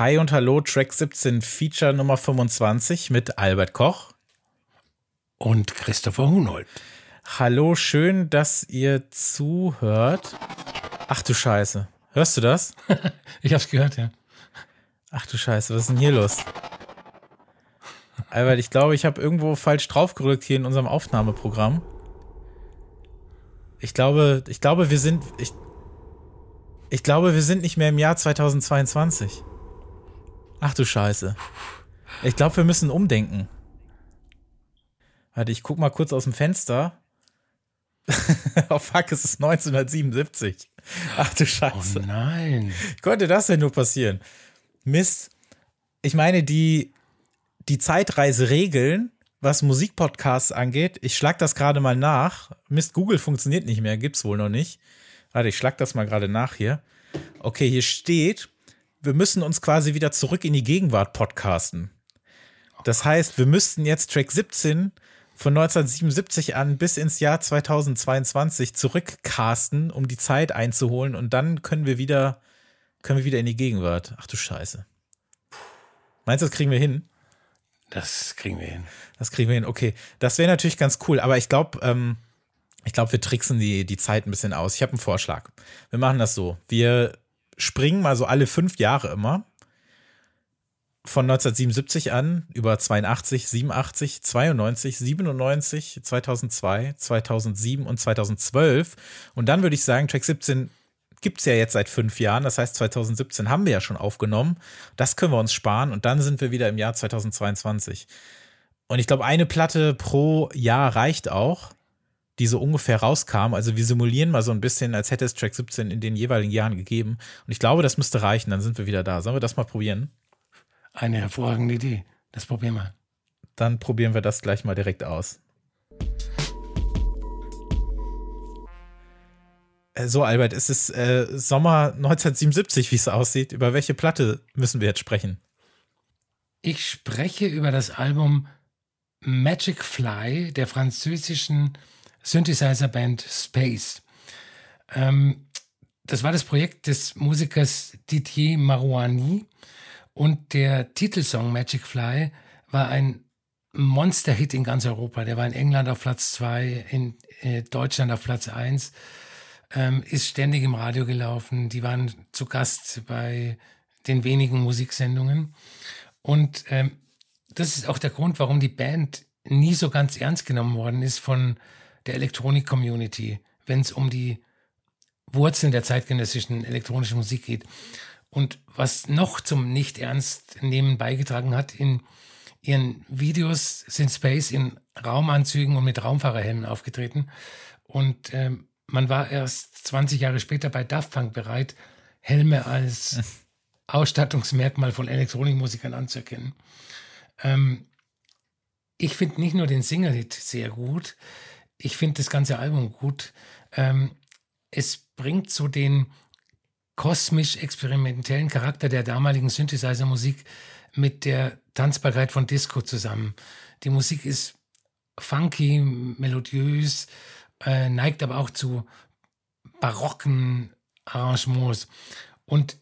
Hi und Hallo, Track 17, Feature Nummer 25 mit Albert Koch. Und Christopher Hunold. Hallo, schön, dass ihr zuhört. Ach du Scheiße. Hörst du das? ich hab's gehört, ja. Ach du Scheiße, was ist denn hier los? Albert, ich glaube, ich habe irgendwo falsch draufgerückt hier in unserem Aufnahmeprogramm. Ich glaube, ich glaube, wir sind, ich, ich glaube, wir sind nicht mehr im Jahr 2022. Ach du Scheiße. Ich glaube, wir müssen umdenken. Warte, ich guck mal kurz aus dem Fenster. oh fuck, es ist 1977. Ach du Scheiße. Oh nein. Konnte das denn nur passieren? Mist. Ich meine, die, die Zeitreiseregeln, was Musikpodcasts angeht, ich schlag das gerade mal nach. Mist, Google funktioniert nicht mehr, gibt's wohl noch nicht. Warte, ich schlag das mal gerade nach hier. Okay, hier steht, wir müssen uns quasi wieder zurück in die Gegenwart podcasten. Das heißt, wir müssten jetzt Track 17 von 1977 an bis ins Jahr 2022 zurückcasten, um die Zeit einzuholen und dann können wir wieder, können wir wieder in die Gegenwart. Ach du Scheiße. Meinst du, das kriegen wir hin? Das kriegen wir hin. Das kriegen wir hin. Okay, das wäre natürlich ganz cool, aber ich glaube, ähm, ich glaube, wir tricksen die, die Zeit ein bisschen aus. Ich habe einen Vorschlag. Wir machen das so. Wir springen mal so alle fünf Jahre immer von 1977 an über 82, 87, 92, 97, 2002, 2007 und 2012. Und dann würde ich sagen, Track 17 gibt es ja jetzt seit fünf Jahren. Das heißt, 2017 haben wir ja schon aufgenommen. Das können wir uns sparen und dann sind wir wieder im Jahr 2022. Und ich glaube, eine Platte pro Jahr reicht auch, die so ungefähr rauskam. Also wir simulieren mal so ein bisschen, als hätte es Track 17 in den jeweiligen Jahren gegeben. Und ich glaube, das müsste reichen. Dann sind wir wieder da. Sollen wir das mal probieren? Eine hervorragende Idee. Das probieren wir. Dann probieren wir das gleich mal direkt aus. Äh, so, Albert, es ist äh, Sommer 1977, wie es aussieht. Über welche Platte müssen wir jetzt sprechen? Ich spreche über das Album Magic Fly der französischen Synthesizer-Band Space. Ähm, das war das Projekt des Musikers Didier Marouani und der Titelsong Magic Fly war ein Monster-Hit in ganz Europa. Der war in England auf Platz zwei, in äh, Deutschland auf Platz eins ähm, ist ständig im Radio gelaufen. Die waren zu Gast bei den wenigen Musiksendungen. Und ähm, das ist auch der Grund, warum die Band nie so ganz ernst genommen worden ist von der Elektronik-Community, wenn es um die Wurzeln der zeitgenössischen elektronischen Musik geht. Und was noch zum Nicht-Ernst-Nehmen beigetragen hat, in ihren Videos sind Space in Raumanzügen und mit Raumfahrerhelmen aufgetreten. Und ähm, man war erst 20 Jahre später bei Daft Punk bereit, Helme als Ausstattungsmerkmal von Elektronikmusikern anzuerkennen. Ähm, ich finde nicht nur den Single-Hit sehr gut, ich finde das ganze Album gut. Ähm, es bringt so den kosmisch-experimentellen Charakter der damaligen Synthesizer-Musik mit der Tanzbarkeit von Disco zusammen. Die Musik ist funky, melodiös, äh, neigt aber auch zu barocken Arrangements. Und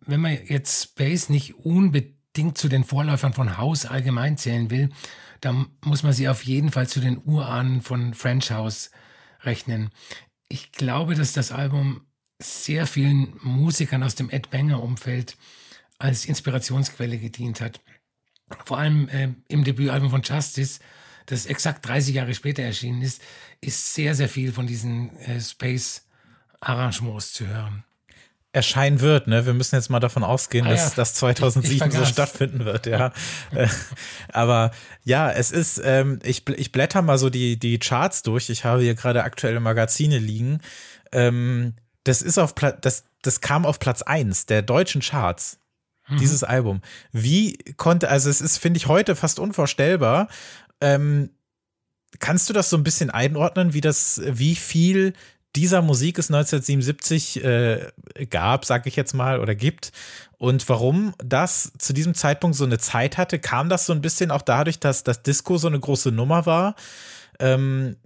wenn man jetzt Space nicht unbedingt zu den Vorläufern von House allgemein zählen will, dann muss man sie auf jeden Fall zu den Urahnen von French House rechnen. Ich glaube, dass das Album sehr vielen Musikern aus dem Ed Banger Umfeld als Inspirationsquelle gedient hat. Vor allem äh, im Debütalbum von Justice das exakt 30 Jahre später erschienen ist, ist sehr, sehr viel von diesen äh, Space-Arrangements zu hören. Erscheinen wird, ne? Wir müssen jetzt mal davon ausgehen, ah, dass ja. das 2007 so stattfinden wird, ja. Äh, aber ja, es ist, ähm, ich, ich blätter mal so die, die Charts durch. Ich habe hier gerade aktuelle Magazine liegen. Ähm, das ist auf Platz, das, das kam auf Platz eins der deutschen Charts. Mhm. Dieses Album. Wie konnte, also es ist, finde ich, heute fast unvorstellbar, ähm, kannst du das so ein bisschen einordnen, wie das, wie viel dieser Musik es 1977 äh, gab, sag ich jetzt mal, oder gibt und warum das zu diesem Zeitpunkt so eine Zeit hatte, kam das so ein bisschen auch dadurch, dass das Disco so eine große Nummer war. Ähm,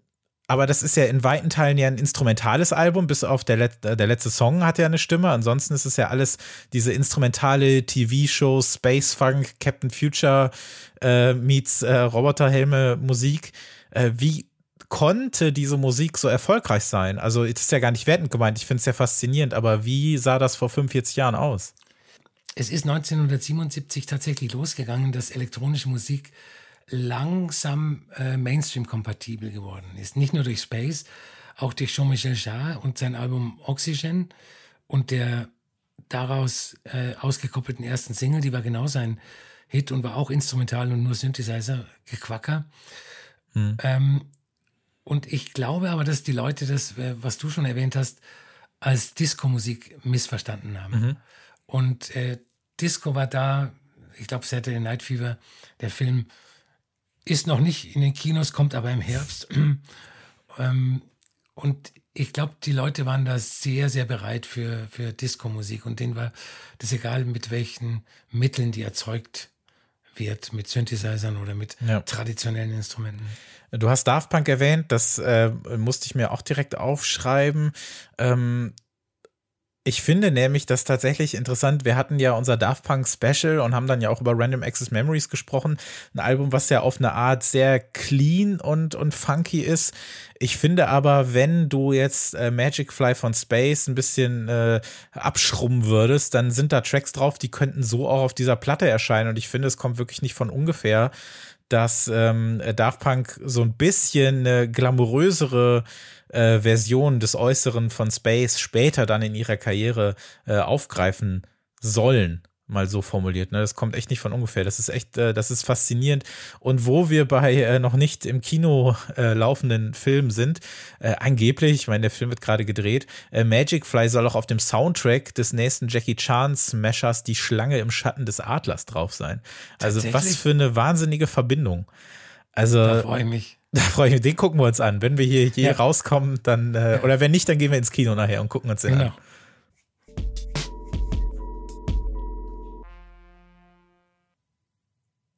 aber das ist ja in weiten Teilen ja ein instrumentales Album, bis auf der, Let der letzte Song hat ja eine Stimme. Ansonsten ist es ja alles diese instrumentale TV-Show, Space Funk, Captain Future äh, meets äh, Roboterhelme Musik. Äh, wie konnte diese Musik so erfolgreich sein? Also, es ist ja gar nicht wertend gemeint, ich finde es ja faszinierend, aber wie sah das vor 45 Jahren aus? Es ist 1977 tatsächlich losgegangen, dass elektronische Musik langsam äh, Mainstream-kompatibel geworden ist. Nicht nur durch Space, auch durch Jean-Michel Jarre und sein Album Oxygen und der daraus äh, ausgekoppelten ersten Single, die war genau sein Hit und war auch instrumental und nur Synthesizer, Gequacker. Hm. Ähm, und ich glaube aber, dass die Leute das, äh, was du schon erwähnt hast, als Disco-Musik missverstanden haben. Mhm. Und äh, Disco war da, ich glaube, Saturday Night Fever, der Film, ist noch nicht in den Kinos, kommt aber im Herbst. ähm, und ich glaube, die Leute waren da sehr, sehr bereit für, für Disco-Musik und denen war das egal, mit welchen Mitteln die erzeugt wird, mit Synthesizern oder mit ja. traditionellen Instrumenten. Du hast Daft Punk erwähnt, das äh, musste ich mir auch direkt aufschreiben. Ähm, ich finde nämlich das tatsächlich interessant. Wir hatten ja unser Daft Punk Special und haben dann ja auch über Random Access Memories gesprochen. Ein Album, was ja auf eine Art sehr clean und, und funky ist. Ich finde aber, wenn du jetzt äh, Magic Fly von Space ein bisschen äh, abschrubben würdest, dann sind da Tracks drauf, die könnten so auch auf dieser Platte erscheinen. Und ich finde, es kommt wirklich nicht von ungefähr, dass ähm, Daft Punk so ein bisschen eine glamourösere äh, Version des Äußeren von Space später dann in ihrer Karriere äh, aufgreifen sollen mal so formuliert. Ne? Das kommt echt nicht von ungefähr. Das ist echt, äh, das ist faszinierend. Und wo wir bei äh, noch nicht im Kino äh, laufenden Film sind, äh, angeblich, ich meine, der Film wird gerade gedreht, äh, Magic Fly soll auch auf dem Soundtrack des nächsten Jackie Chan Smashers Die Schlange im Schatten des Adlers drauf sein. Also was für eine wahnsinnige Verbindung. Also, da freue ich mich. Da freue ich mich. Den gucken wir uns an. Wenn wir hier je ja. rauskommen, dann, äh, oder wenn nicht, dann gehen wir ins Kino nachher und gucken uns den genau. an.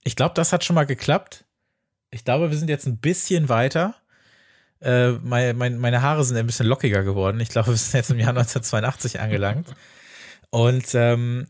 Ich glaube, das hat schon mal geklappt. Ich glaube, wir sind jetzt ein bisschen weiter. Äh, mein, mein, meine Haare sind ein bisschen lockiger geworden. Ich glaube, wir sind jetzt im Jahr 1982 angelangt. Und ähm,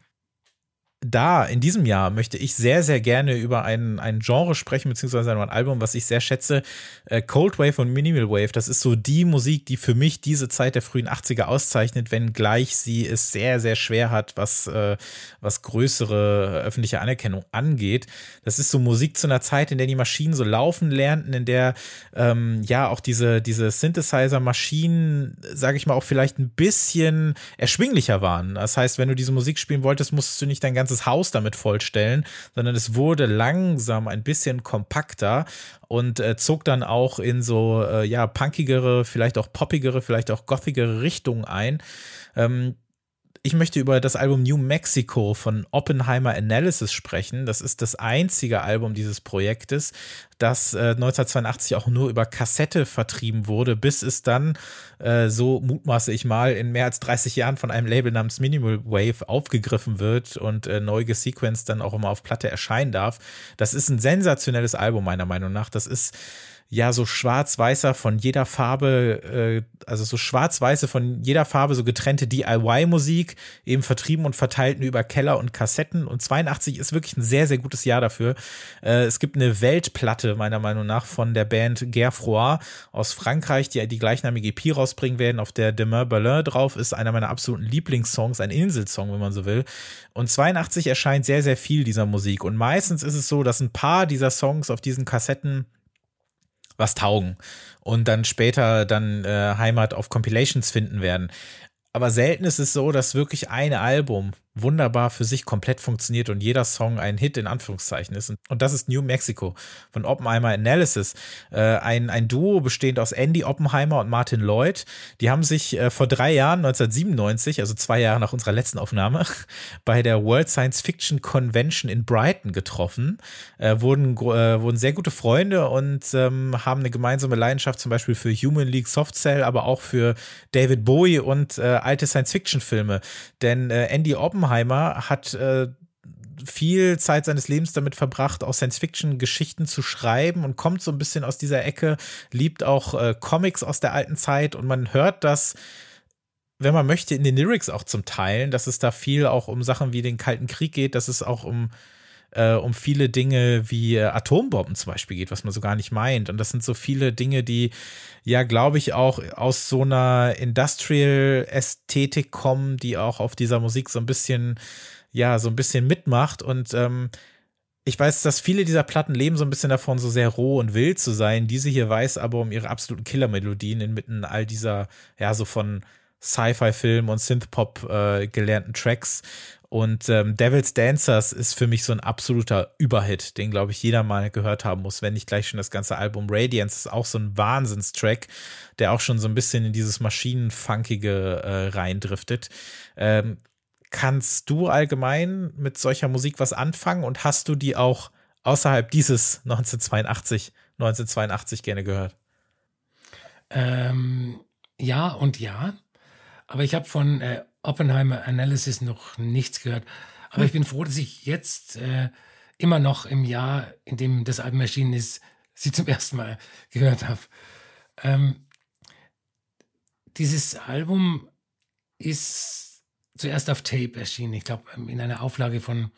da, in diesem Jahr, möchte ich sehr, sehr gerne über ein, ein Genre sprechen, beziehungsweise ein Album, was ich sehr schätze. Äh, Cold Wave und Minimal Wave, das ist so die Musik, die für mich diese Zeit der frühen 80er auszeichnet, wenngleich sie es sehr, sehr schwer hat, was, äh, was größere öffentliche Anerkennung angeht. Das ist so Musik zu einer Zeit, in der die Maschinen so laufen lernten, in der ähm, ja auch diese, diese Synthesizer-Maschinen, sage ich mal, auch vielleicht ein bisschen erschwinglicher waren. Das heißt, wenn du diese Musik spielen wolltest, musstest du nicht dein ganzes ganzes Haus damit vollstellen, sondern es wurde langsam ein bisschen kompakter und äh, zog dann auch in so äh, ja punkigere, vielleicht auch poppigere, vielleicht auch gothigere Richtungen ein. Ähm, ich möchte über das Album New Mexico von Oppenheimer Analysis sprechen. Das ist das einzige Album dieses Projektes, das äh, 1982 auch nur über Kassette vertrieben wurde, bis es dann, äh, so mutmaße ich mal, in mehr als 30 Jahren von einem Label namens Minimal Wave aufgegriffen wird und äh, neu gesequenced dann auch immer auf Platte erscheinen darf. Das ist ein sensationelles Album meiner Meinung nach. Das ist ja so schwarz-weißer von jeder Farbe, äh, also so schwarz-weiße von jeder Farbe so getrennte DIY-Musik, eben vertrieben und verteilt nur über Keller und Kassetten. Und 82 ist wirklich ein sehr, sehr gutes Jahr dafür. Äh, es gibt eine Weltplatte, meiner Meinung nach, von der Band Gerfroy aus Frankreich, die die gleichnamige EP rausbringen werden, auf der Demain Berlin drauf ist, einer meiner absoluten Lieblingssongs, ein Inselsong, wenn man so will. Und 82 erscheint sehr, sehr viel dieser Musik. Und meistens ist es so, dass ein paar dieser Songs auf diesen Kassetten was taugen und dann später dann äh, Heimat auf Compilations finden werden. Aber selten ist es so, dass wirklich ein Album wunderbar für sich komplett funktioniert und jeder Song ein Hit in Anführungszeichen ist. Und das ist New Mexico von Oppenheimer Analysis. Äh, ein, ein Duo bestehend aus Andy Oppenheimer und Martin Lloyd. Die haben sich äh, vor drei Jahren, 1997, also zwei Jahre nach unserer letzten Aufnahme, bei der World Science Fiction Convention in Brighton getroffen, äh, wurden, wurden sehr gute Freunde und ähm, haben eine gemeinsame Leidenschaft zum Beispiel für Human League Soft Cell, aber auch für David Bowie und alte Science-Fiction-Filme. Denn Andy Oppenheimer hat äh, viel Zeit seines Lebens damit verbracht, auch Science-Fiction-Geschichten zu schreiben und kommt so ein bisschen aus dieser Ecke, liebt auch äh, Comics aus der alten Zeit und man hört das, wenn man möchte, in den Lyrics auch zum Teilen, dass es da viel auch um Sachen wie den Kalten Krieg geht, dass es auch um äh, um viele Dinge wie äh, Atombomben zum Beispiel geht, was man so gar nicht meint. Und das sind so viele Dinge, die ja, glaube ich, auch aus so einer Industrial-Ästhetik kommen, die auch auf dieser Musik so ein bisschen, ja, so ein bisschen mitmacht. Und ähm, ich weiß, dass viele dieser Platten leben so ein bisschen davon, so sehr roh und wild zu sein. Diese hier weiß aber um ihre absoluten Killer-Melodien inmitten all dieser, ja, so von Sci-Fi-Film und Synth-Pop äh, gelernten Tracks. Und ähm, Devil's Dancers ist für mich so ein absoluter Überhit, den, glaube ich, jeder mal gehört haben muss, wenn nicht gleich schon das ganze Album. Radiance ist auch so ein Wahnsinnstrack, der auch schon so ein bisschen in dieses Maschinenfunkige äh, reindriftet. Ähm, kannst du allgemein mit solcher Musik was anfangen und hast du die auch außerhalb dieses 1982, 1982 gerne gehört? Ähm, ja und ja. Aber ich habe von äh, Oppenheimer Analysis noch nichts gehört. Aber ich bin froh, dass ich jetzt äh, immer noch im Jahr, in dem das Album erschienen ist, sie zum ersten Mal gehört habe. Ähm, dieses Album ist zuerst auf Tape erschienen, ich glaube in einer Auflage von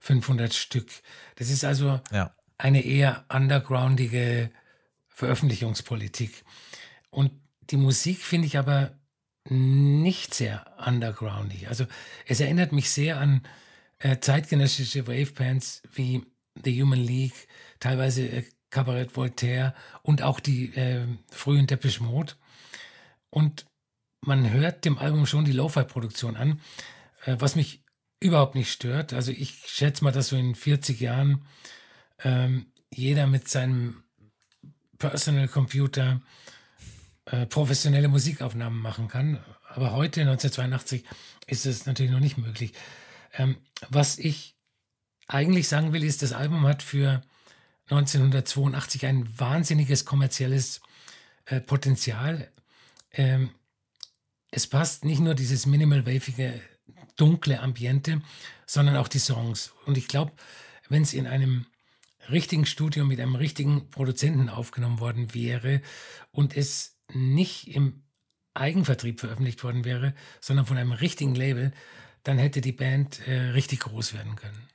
500 Stück. Das ist also ja. eine eher undergroundige Veröffentlichungspolitik. Und die Musik finde ich aber nicht sehr undergroundig. Also es erinnert mich sehr an äh, zeitgenössische Wavebands wie The Human League, teilweise äh, Cabaret Voltaire und auch die äh, frühen Depeche Mode. Und man hört dem Album schon die Lo-Fi-Produktion an, äh, was mich überhaupt nicht stört. Also ich schätze mal, dass so in 40 Jahren ähm, jeder mit seinem Personal Computer äh, professionelle Musikaufnahmen machen kann. Aber heute, 1982, ist es natürlich noch nicht möglich. Ähm, was ich eigentlich sagen will, ist, das Album hat für 1982 ein wahnsinniges kommerzielles äh, Potenzial. Ähm, es passt nicht nur dieses minimal-wavige, dunkle Ambiente, sondern auch die Songs. Und ich glaube, wenn es in einem richtigen Studio mit einem richtigen Produzenten aufgenommen worden wäre und es nicht im Eigenvertrieb veröffentlicht worden wäre, sondern von einem richtigen Label, dann hätte die Band äh, richtig groß werden können.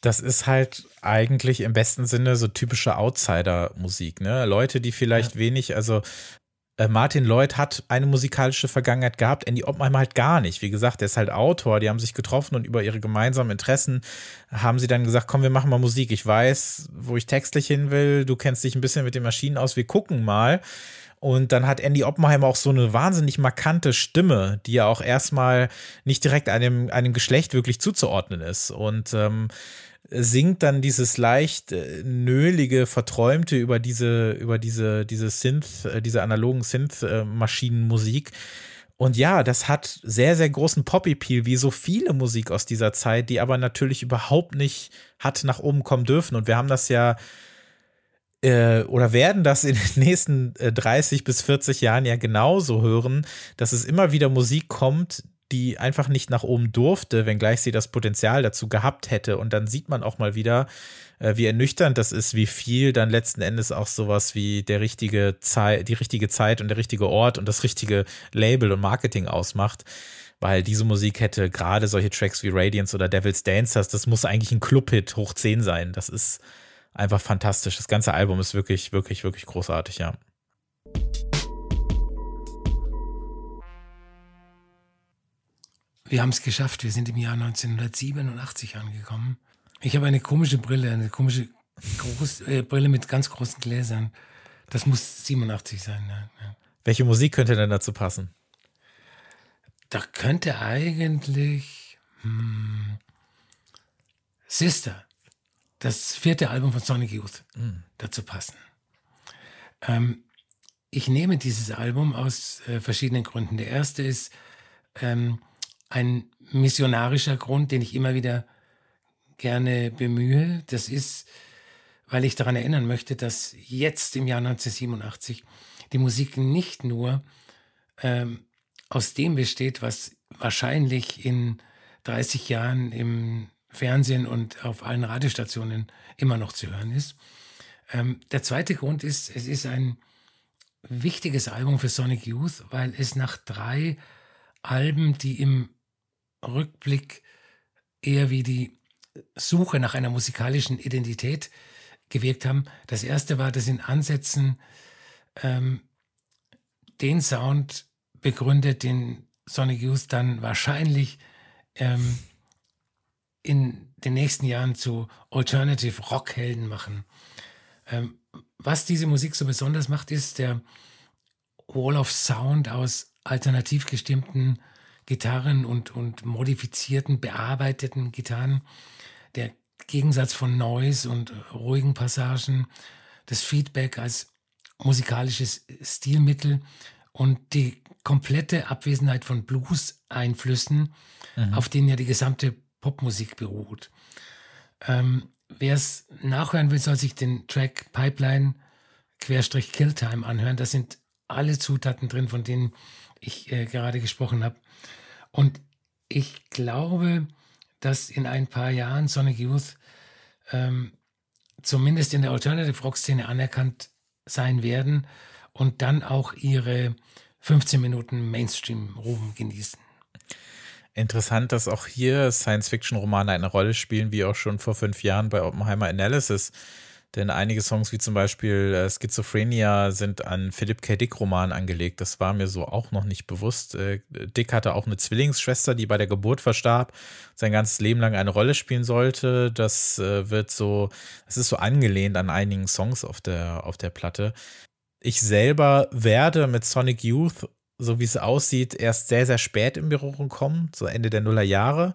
Das ist halt eigentlich im besten Sinne so typische Outsider-Musik, ne? Leute, die vielleicht ja. wenig, also äh, Martin Lloyd hat eine musikalische Vergangenheit gehabt, Andy Oppenheimer halt gar nicht. Wie gesagt, der ist halt Autor, die haben sich getroffen und über ihre gemeinsamen Interessen haben sie dann gesagt, komm, wir machen mal Musik. Ich weiß, wo ich textlich hin will, du kennst dich ein bisschen mit den Maschinen aus, wir gucken mal. Und dann hat Andy Oppenheimer auch so eine wahnsinnig markante Stimme, die ja auch erstmal nicht direkt einem, einem Geschlecht wirklich zuzuordnen ist. Und ähm, singt dann dieses leicht äh, nölige, verträumte über diese, über diese, diese Synth, äh, diese analogen Synth-Maschinenmusik. Und ja, das hat sehr, sehr großen Pop-Appeal, wie so viele Musik aus dieser Zeit, die aber natürlich überhaupt nicht hat nach oben kommen dürfen. Und wir haben das ja äh, oder werden das in den nächsten äh, 30 bis 40 Jahren ja genauso hören, dass es immer wieder Musik kommt, die einfach nicht nach oben durfte, wenngleich sie das Potenzial dazu gehabt hätte. Und dann sieht man auch mal wieder, äh, wie ernüchternd das ist, wie viel dann letzten Endes auch sowas wie der richtige Zeit, die richtige Zeit und der richtige Ort und das richtige Label und Marketing ausmacht. Weil diese Musik hätte gerade solche Tracks wie Radiance oder Devil's Dancers, das muss eigentlich ein Clubhit hoch 10 sein. Das ist, einfach fantastisch. Das ganze Album ist wirklich, wirklich, wirklich großartig, ja. Wir haben es geschafft. Wir sind im Jahr 1987 angekommen. Ich habe eine komische Brille, eine komische Groß, äh, Brille mit ganz großen Gläsern. Das muss 87 sein. Ja, ja. Welche Musik könnte denn dazu passen? Da könnte eigentlich hm, Sister das vierte Album von Sonic Youth mhm. dazu passen. Ähm, ich nehme dieses Album aus äh, verschiedenen Gründen. Der erste ist ähm, ein missionarischer Grund, den ich immer wieder gerne bemühe. Das ist, weil ich daran erinnern möchte, dass jetzt im Jahr 1987 die Musik nicht nur ähm, aus dem besteht, was wahrscheinlich in 30 Jahren im Fernsehen und auf allen Radiostationen immer noch zu hören ist. Ähm, der zweite Grund ist, es ist ein wichtiges Album für Sonic Youth, weil es nach drei Alben, die im Rückblick eher wie die Suche nach einer musikalischen Identität gewirkt haben. Das erste war, dass in Ansätzen ähm, den Sound begründet, den Sonic Youth dann wahrscheinlich ähm, in den nächsten Jahren zu Alternative Rockhelden machen. Ähm, was diese Musik so besonders macht, ist der Wall of Sound aus alternativ gestimmten Gitarren und, und modifizierten, bearbeiteten Gitarren, der Gegensatz von Noise und ruhigen Passagen, das Feedback als musikalisches Stilmittel und die komplette Abwesenheit von Blues-Einflüssen, mhm. auf denen ja die gesamte Popmusik beruht. Ähm, Wer es nachhören will, soll sich den Track Pipeline Querstrich Killtime anhören. Da sind alle Zutaten drin, von denen ich äh, gerade gesprochen habe. Und ich glaube, dass in ein paar Jahren Sonic Youth ähm, zumindest in der Alternative Rock Szene anerkannt sein werden und dann auch ihre 15 Minuten Mainstream-Ruhm genießen. Interessant, dass auch hier Science-Fiction-Romane eine Rolle spielen, wie auch schon vor fünf Jahren bei Oppenheimer Analysis. Denn einige Songs wie zum Beispiel äh, Schizophrenia sind an Philip K. Dick Roman angelegt. Das war mir so auch noch nicht bewusst. Äh, Dick hatte auch eine Zwillingsschwester, die bei der Geburt verstarb, sein ganzes Leben lang eine Rolle spielen sollte. Das äh, wird so, das ist so angelehnt an einigen Songs auf der, auf der Platte. Ich selber werde mit Sonic Youth so wie es aussieht, erst sehr, sehr spät in Berührung kommen, so Ende der Nullerjahre.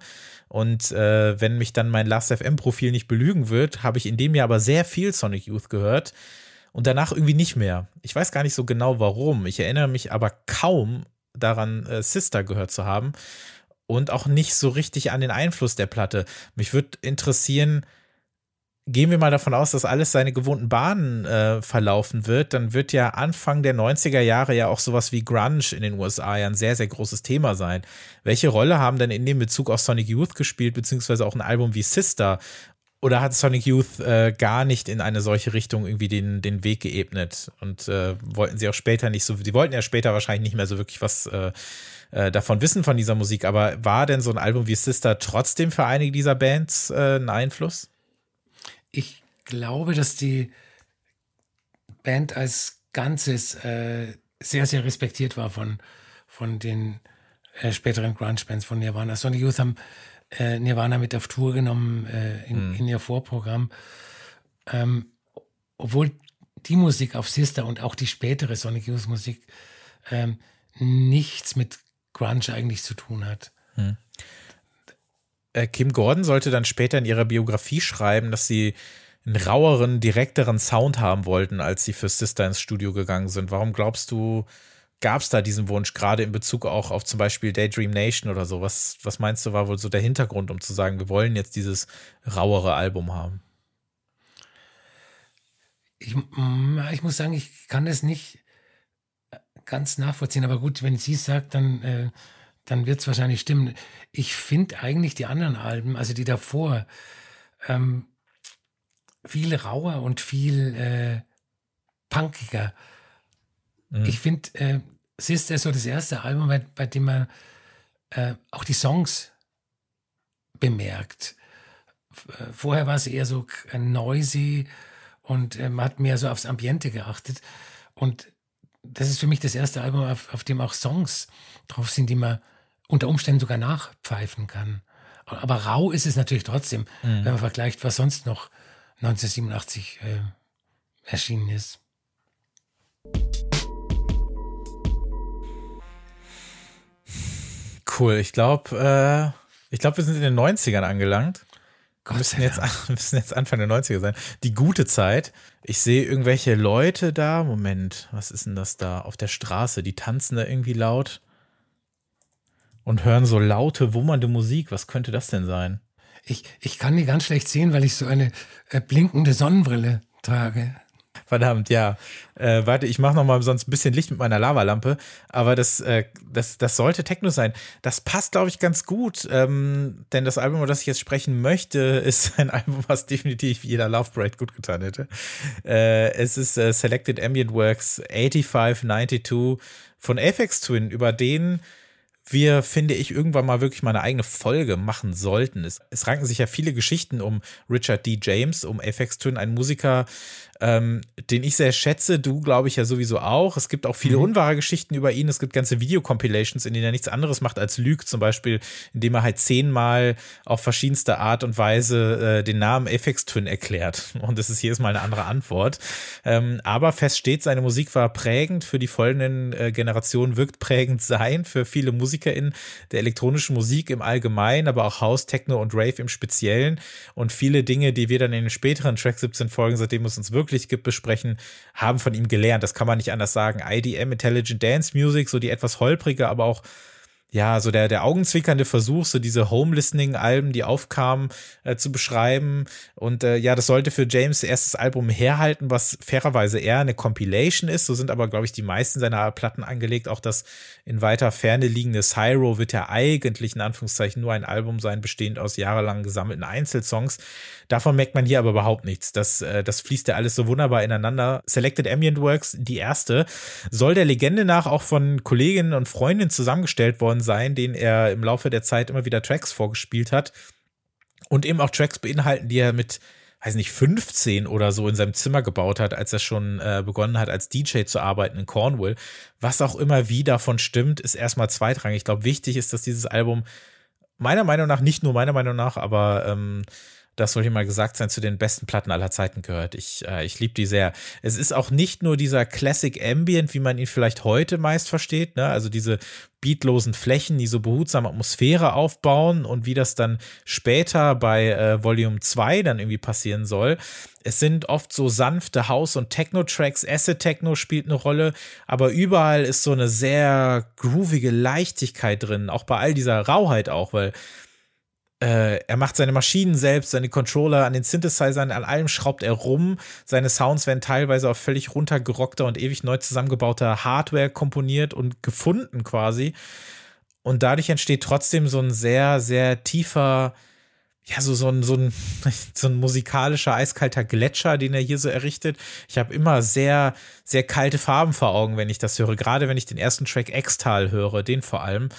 Und äh, wenn mich dann mein Last.fm-Profil nicht belügen wird, habe ich in dem Jahr aber sehr viel Sonic Youth gehört und danach irgendwie nicht mehr. Ich weiß gar nicht so genau warum. Ich erinnere mich aber kaum daran, äh, Sister gehört zu haben und auch nicht so richtig an den Einfluss der Platte. Mich würde interessieren, gehen wir mal davon aus, dass alles seine gewohnten Bahnen äh, verlaufen wird, dann wird ja Anfang der 90er Jahre ja auch sowas wie Grunge in den USA ja ein sehr, sehr großes Thema sein. Welche Rolle haben denn in dem Bezug auch Sonic Youth gespielt, beziehungsweise auch ein Album wie Sister? Oder hat Sonic Youth äh, gar nicht in eine solche Richtung irgendwie den, den Weg geebnet? Und äh, wollten sie auch später nicht so, sie wollten ja später wahrscheinlich nicht mehr so wirklich was äh, äh, davon wissen von dieser Musik, aber war denn so ein Album wie Sister trotzdem für einige dieser Bands äh, ein Einfluss? Ich glaube, dass die Band als Ganzes äh, sehr, sehr respektiert war von, von den äh, späteren Grunge-Bands von Nirvana. Sonic Youth haben äh, Nirvana mit auf Tour genommen äh, in, mhm. in, ihr Vorprogramm. Ähm, obwohl die Musik auf Sister und auch die spätere Sonic Youth Musik ähm, nichts mit Grunge eigentlich zu tun hat. Mhm. Äh, Kim Gordon sollte dann später in ihrer Biografie schreiben, dass sie einen raueren, direkteren Sound haben wollten, als sie für Sister ins Studio gegangen sind. Warum glaubst du, gab es da diesen Wunsch, gerade in Bezug auch auf zum Beispiel Daydream Nation oder so? Was, was meinst du, war wohl so der Hintergrund, um zu sagen, wir wollen jetzt dieses rauere Album haben? Ich, mm, ich muss sagen, ich kann das nicht ganz nachvollziehen, aber gut, wenn sie es sagt, dann äh, dann wird es wahrscheinlich stimmen. Ich finde eigentlich die anderen Alben, also die davor, ähm, viel rauer und viel äh, punkiger. Mhm. Ich finde, äh, Sister ist so das erste Album, bei, bei dem man äh, auch die Songs bemerkt. Äh, vorher war es eher so noisy und äh, man hat mehr so aufs Ambiente geachtet. Und das ist für mich das erste Album, auf, auf dem auch Songs drauf sind, die man unter Umständen sogar nachpfeifen kann. Aber rau ist es natürlich trotzdem, mhm. wenn man vergleicht, was sonst noch 1987 äh, erschienen ist. Cool, ich glaube, äh, ich glaube, wir sind in den 90ern angelangt. Wir müssen, jetzt, müssen jetzt Anfang der 90er sein. Die gute Zeit. Ich sehe irgendwelche Leute da. Moment, was ist denn das da? Auf der Straße. Die tanzen da irgendwie laut und hören so laute, wummernde Musik. Was könnte das denn sein? Ich, ich kann die ganz schlecht sehen, weil ich so eine äh, blinkende Sonnenbrille trage. Verdammt, ja. Äh, warte, ich mache noch mal sonst ein bisschen Licht mit meiner Lavalampe. Aber das, äh, das, das sollte Techno sein. Das passt, glaube ich, ganz gut. Ähm, denn das Album, über das ich jetzt sprechen möchte, ist ein Album, was definitiv jeder Love Parade gut getan hätte. Äh, es ist äh, Selected Ambient Works 8592 von Apex Twin, über den wir, finde ich, irgendwann mal wirklich mal eine eigene Folge machen sollten. Es, es ranken sich ja viele Geschichten um Richard D. James, um Apex Twin, ein Musiker, ähm, den ich sehr schätze. Du, glaube ich, ja sowieso auch. Es gibt auch viele mhm. unwahre Geschichten über ihn. Es gibt ganze Videocompilations, in denen er nichts anderes macht als lügt. Zum Beispiel, indem er halt zehnmal auf verschiedenste Art und Weise äh, den Namen Aphex Twin erklärt. Und es ist jedes Mal eine andere Antwort. Ähm, aber fest steht, seine Musik war prägend für die folgenden äh, Generationen, wirkt prägend sein für viele MusikerInnen der elektronischen Musik im Allgemeinen, aber auch House, Techno und Rave im Speziellen. Und viele Dinge, die wir dann in den späteren Track 17 Folgen, seitdem es uns wirklich möglich gibt, besprechen, haben von ihm gelernt. Das kann man nicht anders sagen. IDM, Intelligent Dance Music, so die etwas holprige, aber auch ja, so der, der augenzwinkernde Versuch, so diese Home-Listening-Alben, die aufkamen, äh, zu beschreiben. Und äh, ja, das sollte für James erstes Album herhalten, was fairerweise eher eine Compilation ist. So sind aber, glaube ich, die meisten seiner Platten angelegt. Auch das in weiter Ferne liegende Cyro wird ja eigentlich in Anführungszeichen nur ein Album sein, bestehend aus jahrelang gesammelten Einzelsongs. Davon merkt man hier aber überhaupt nichts. Das, äh, das fließt ja alles so wunderbar ineinander. Selected Ambient Works, die erste, soll der Legende nach auch von Kolleginnen und Freundinnen zusammengestellt worden sein, denen er im Laufe der Zeit immer wieder Tracks vorgespielt hat. Und eben auch Tracks beinhalten, die er mit weiß nicht, 15 oder so in seinem Zimmer gebaut hat, als er schon äh, begonnen hat, als DJ zu arbeiten in Cornwall. Was auch immer wie davon stimmt, ist erstmal zweitrangig. Ich glaube, wichtig ist, dass dieses Album meiner Meinung nach, nicht nur meiner Meinung nach, aber ähm, das soll hier mal gesagt sein, zu den besten Platten aller Zeiten gehört. Ich, äh, ich liebe die sehr. Es ist auch nicht nur dieser Classic Ambient, wie man ihn vielleicht heute meist versteht, ne? also diese beatlosen Flächen, die so behutsame Atmosphäre aufbauen und wie das dann später bei äh, Volume 2 dann irgendwie passieren soll. Es sind oft so sanfte House- und Techno-Tracks, Acid-Techno spielt eine Rolle, aber überall ist so eine sehr groovige Leichtigkeit drin, auch bei all dieser Rauheit auch, weil äh, er macht seine Maschinen selbst, seine Controller an den Synthesizern, an allem schraubt er rum. Seine Sounds werden teilweise auf völlig runtergerockter und ewig neu zusammengebauter Hardware komponiert und gefunden quasi. Und dadurch entsteht trotzdem so ein sehr, sehr tiefer, ja, so, so ein, so ein, so ein musikalischer, eiskalter Gletscher, den er hier so errichtet. Ich habe immer sehr, sehr kalte Farben vor Augen, wenn ich das höre. Gerade wenn ich den ersten Track Extal höre, den vor allem.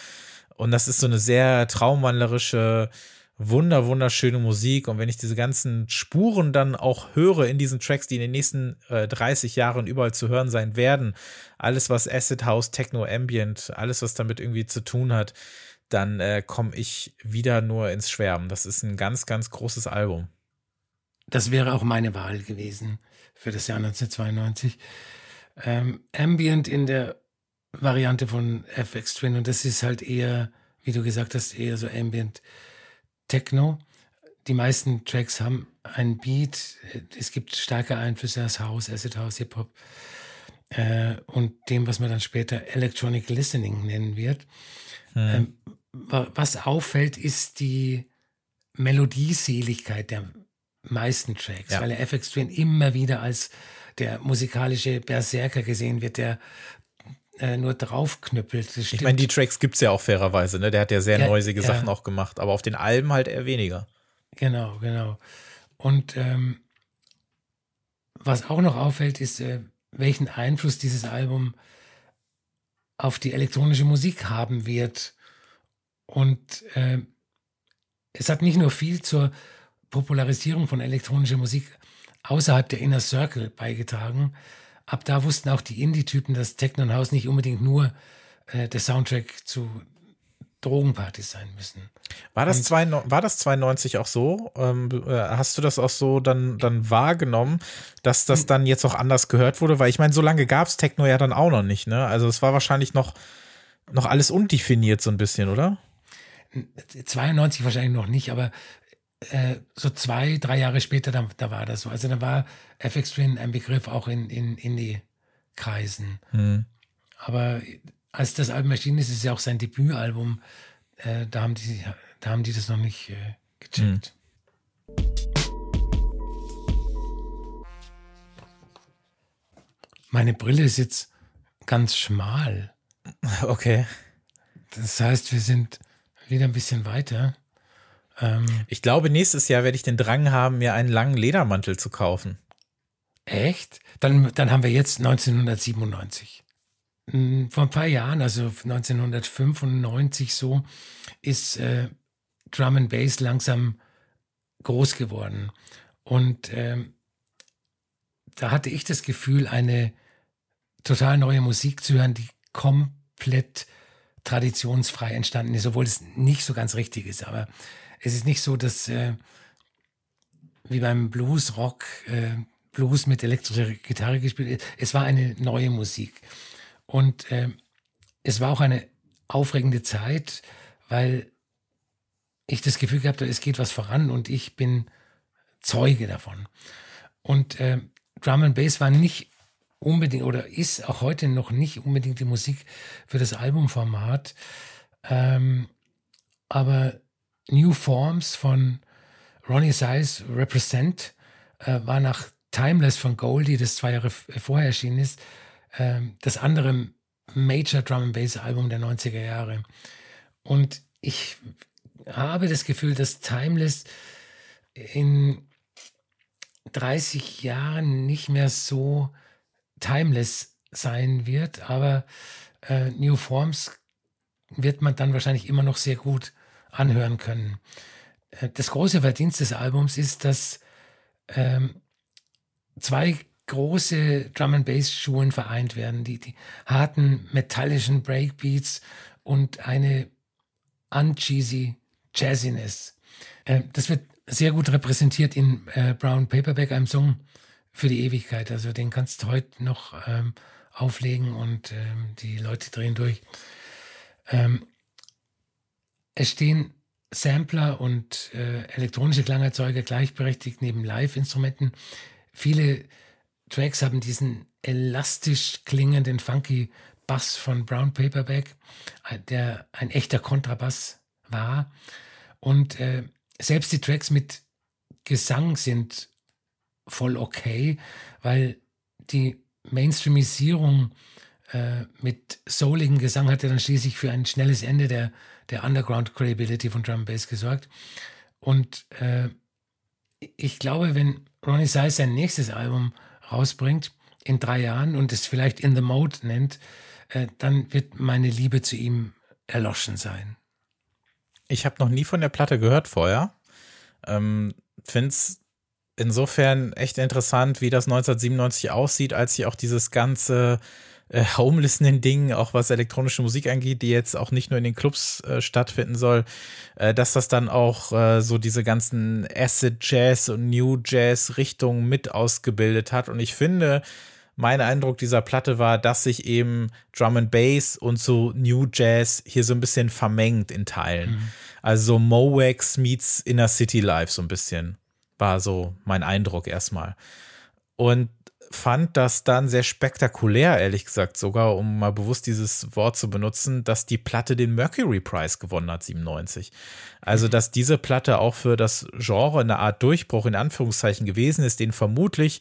Und das ist so eine sehr traumwandlerische, wunder, wunderschöne Musik. Und wenn ich diese ganzen Spuren dann auch höre in diesen Tracks, die in den nächsten äh, 30 Jahren überall zu hören sein werden, alles was Acid House, Techno, Ambient, alles was damit irgendwie zu tun hat, dann äh, komme ich wieder nur ins Schwärmen. Das ist ein ganz, ganz großes Album. Das wäre auch meine Wahl gewesen für das Jahr 1992. Ähm, Ambient in der Variante von FX Twin und das ist halt eher, wie du gesagt hast, eher so Ambient Techno. Die meisten Tracks haben einen Beat, es gibt starke Einflüsse aus House, Acid House, Hip-Hop äh, und dem, was man dann später Electronic Listening nennen wird. Hm. Ähm, was auffällt, ist die Melodieseligkeit der meisten Tracks, ja. weil der FX Twin immer wieder als der musikalische Berserker gesehen wird, der äh, nur draufknüppelt. Ich meine, die Tracks gibt es ja auch fairerweise, ne? Der hat ja sehr ja, neusige ja. Sachen auch gemacht, aber auf den Alben halt eher weniger. Genau, genau. Und ähm, was auch noch auffällt, ist, äh, welchen Einfluss dieses Album auf die elektronische Musik haben wird. Und äh, es hat nicht nur viel zur Popularisierung von elektronischer Musik außerhalb der Inner Circle beigetragen, ab da wussten auch die Indie-Typen, dass Techno und House nicht unbedingt nur äh, der Soundtrack zu Drogenpartys sein müssen. War das, zwei, war das 92 auch so? Ähm, äh, hast du das auch so dann, dann wahrgenommen, dass das dann jetzt auch anders gehört wurde? Weil ich meine, so lange gab es Techno ja dann auch noch nicht, ne? Also es war wahrscheinlich noch, noch alles undefiniert so ein bisschen, oder? 92 wahrscheinlich noch nicht, aber äh, so zwei, drei Jahre später, da, da war das so. Also da war FX Twin ein Begriff auch in, in Indie-Kreisen. Mhm. Aber als das Album erschienen ist, ist es ja auch sein Debütalbum. Äh, da, haben die, da haben die das noch nicht äh, gecheckt. Mhm. Meine Brille ist jetzt ganz schmal. Okay. Das heißt, wir sind wieder ein bisschen weiter. Ähm, ich glaube, nächstes Jahr werde ich den Drang haben, mir einen langen Ledermantel zu kaufen. Echt? Dann, dann haben wir jetzt 1997. Hm, vor ein paar Jahren, also 1995 so, ist äh, Drum and Bass langsam groß geworden. Und ähm, da hatte ich das Gefühl, eine total neue Musik zu hören, die komplett traditionsfrei entstanden ist, obwohl es nicht so ganz richtig ist. Aber es ist nicht so, dass äh, wie beim Blues, Rock, äh, Blues mit elektrischer Gitarre gespielt. Es war eine neue Musik. Und äh, es war auch eine aufregende Zeit, weil ich das Gefühl gehabt habe, es geht was voran und ich bin Zeuge davon. Und äh, Drum and Bass war nicht unbedingt oder ist auch heute noch nicht unbedingt die Musik für das Albumformat. Ähm, aber New Forms von Ronnie Size Represent äh, war nach Timeless von Goldie, das zwei Jahre vorher erschienen ist, äh, das andere Major Drum and Bass Album der 90er Jahre. Und ich habe das Gefühl, dass Timeless in 30 Jahren nicht mehr so timeless sein wird, aber äh, New Forms wird man dann wahrscheinlich immer noch sehr gut anhören können. Äh, das große Verdienst des Albums ist, dass ähm, zwei große Drum and Bass Schulen vereint werden, die, die harten metallischen Breakbeats und eine uncheesy Jazziness. Äh, das wird sehr gut repräsentiert in äh, Brown Paperback, einem Song für die Ewigkeit. Also den kannst du heute noch ähm, auflegen und ähm, die Leute drehen durch. Ähm, es stehen Sampler und äh, elektronische Klangerzeuger gleichberechtigt neben Live-Instrumenten. Viele Tracks haben diesen elastisch klingenden, funky Bass von Brown Paperback, äh, der ein echter Kontrabass war. Und äh, selbst die Tracks mit Gesang sind voll okay, weil die Mainstreamisierung äh, mit souligem Gesang hat ja dann schließlich für ein schnelles Ende der, der Underground Credibility von Drum Bass gesorgt. Und äh, ich glaube, wenn Ronnie Size sein nächstes Album rausbringt, in drei Jahren und es vielleicht In the Mode nennt, äh, dann wird meine Liebe zu ihm erloschen sein. Ich habe noch nie von der Platte gehört vorher. Ähm, Finde es insofern echt interessant, wie das 1997 aussieht, als sie auch dieses ganze äh, Home-Listening-Ding, auch was elektronische Musik angeht, die jetzt auch nicht nur in den Clubs äh, stattfinden soll, äh, dass das dann auch äh, so diese ganzen Acid Jazz und New Jazz Richtungen mit ausgebildet hat. Und ich finde, mein Eindruck dieser Platte war, dass sich eben Drum and Bass und so New Jazz hier so ein bisschen vermengt in Teilen. Mhm. Also Mowax meets Inner City Life so ein bisschen war so mein Eindruck erstmal. Und fand das dann sehr spektakulär, ehrlich gesagt, sogar, um mal bewusst dieses Wort zu benutzen, dass die Platte den Mercury Prize gewonnen hat, 97. Also, mhm. dass diese Platte auch für das Genre eine Art Durchbruch in Anführungszeichen gewesen ist, den vermutlich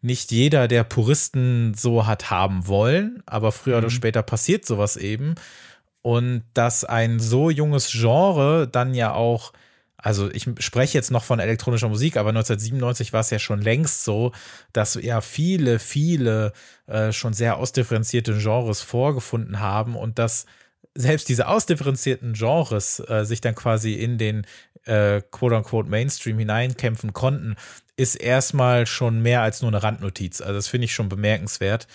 nicht jeder der Puristen so hat haben wollen, aber früher mhm. oder später passiert sowas eben. Und dass ein so junges Genre dann ja auch also ich spreche jetzt noch von elektronischer Musik, aber 1997 war es ja schon längst so, dass ja viele, viele äh, schon sehr ausdifferenzierte Genres vorgefunden haben und dass selbst diese ausdifferenzierten Genres äh, sich dann quasi in den äh, quote-unquote Mainstream hineinkämpfen konnten, ist erstmal schon mehr als nur eine Randnotiz. Also das finde ich schon bemerkenswert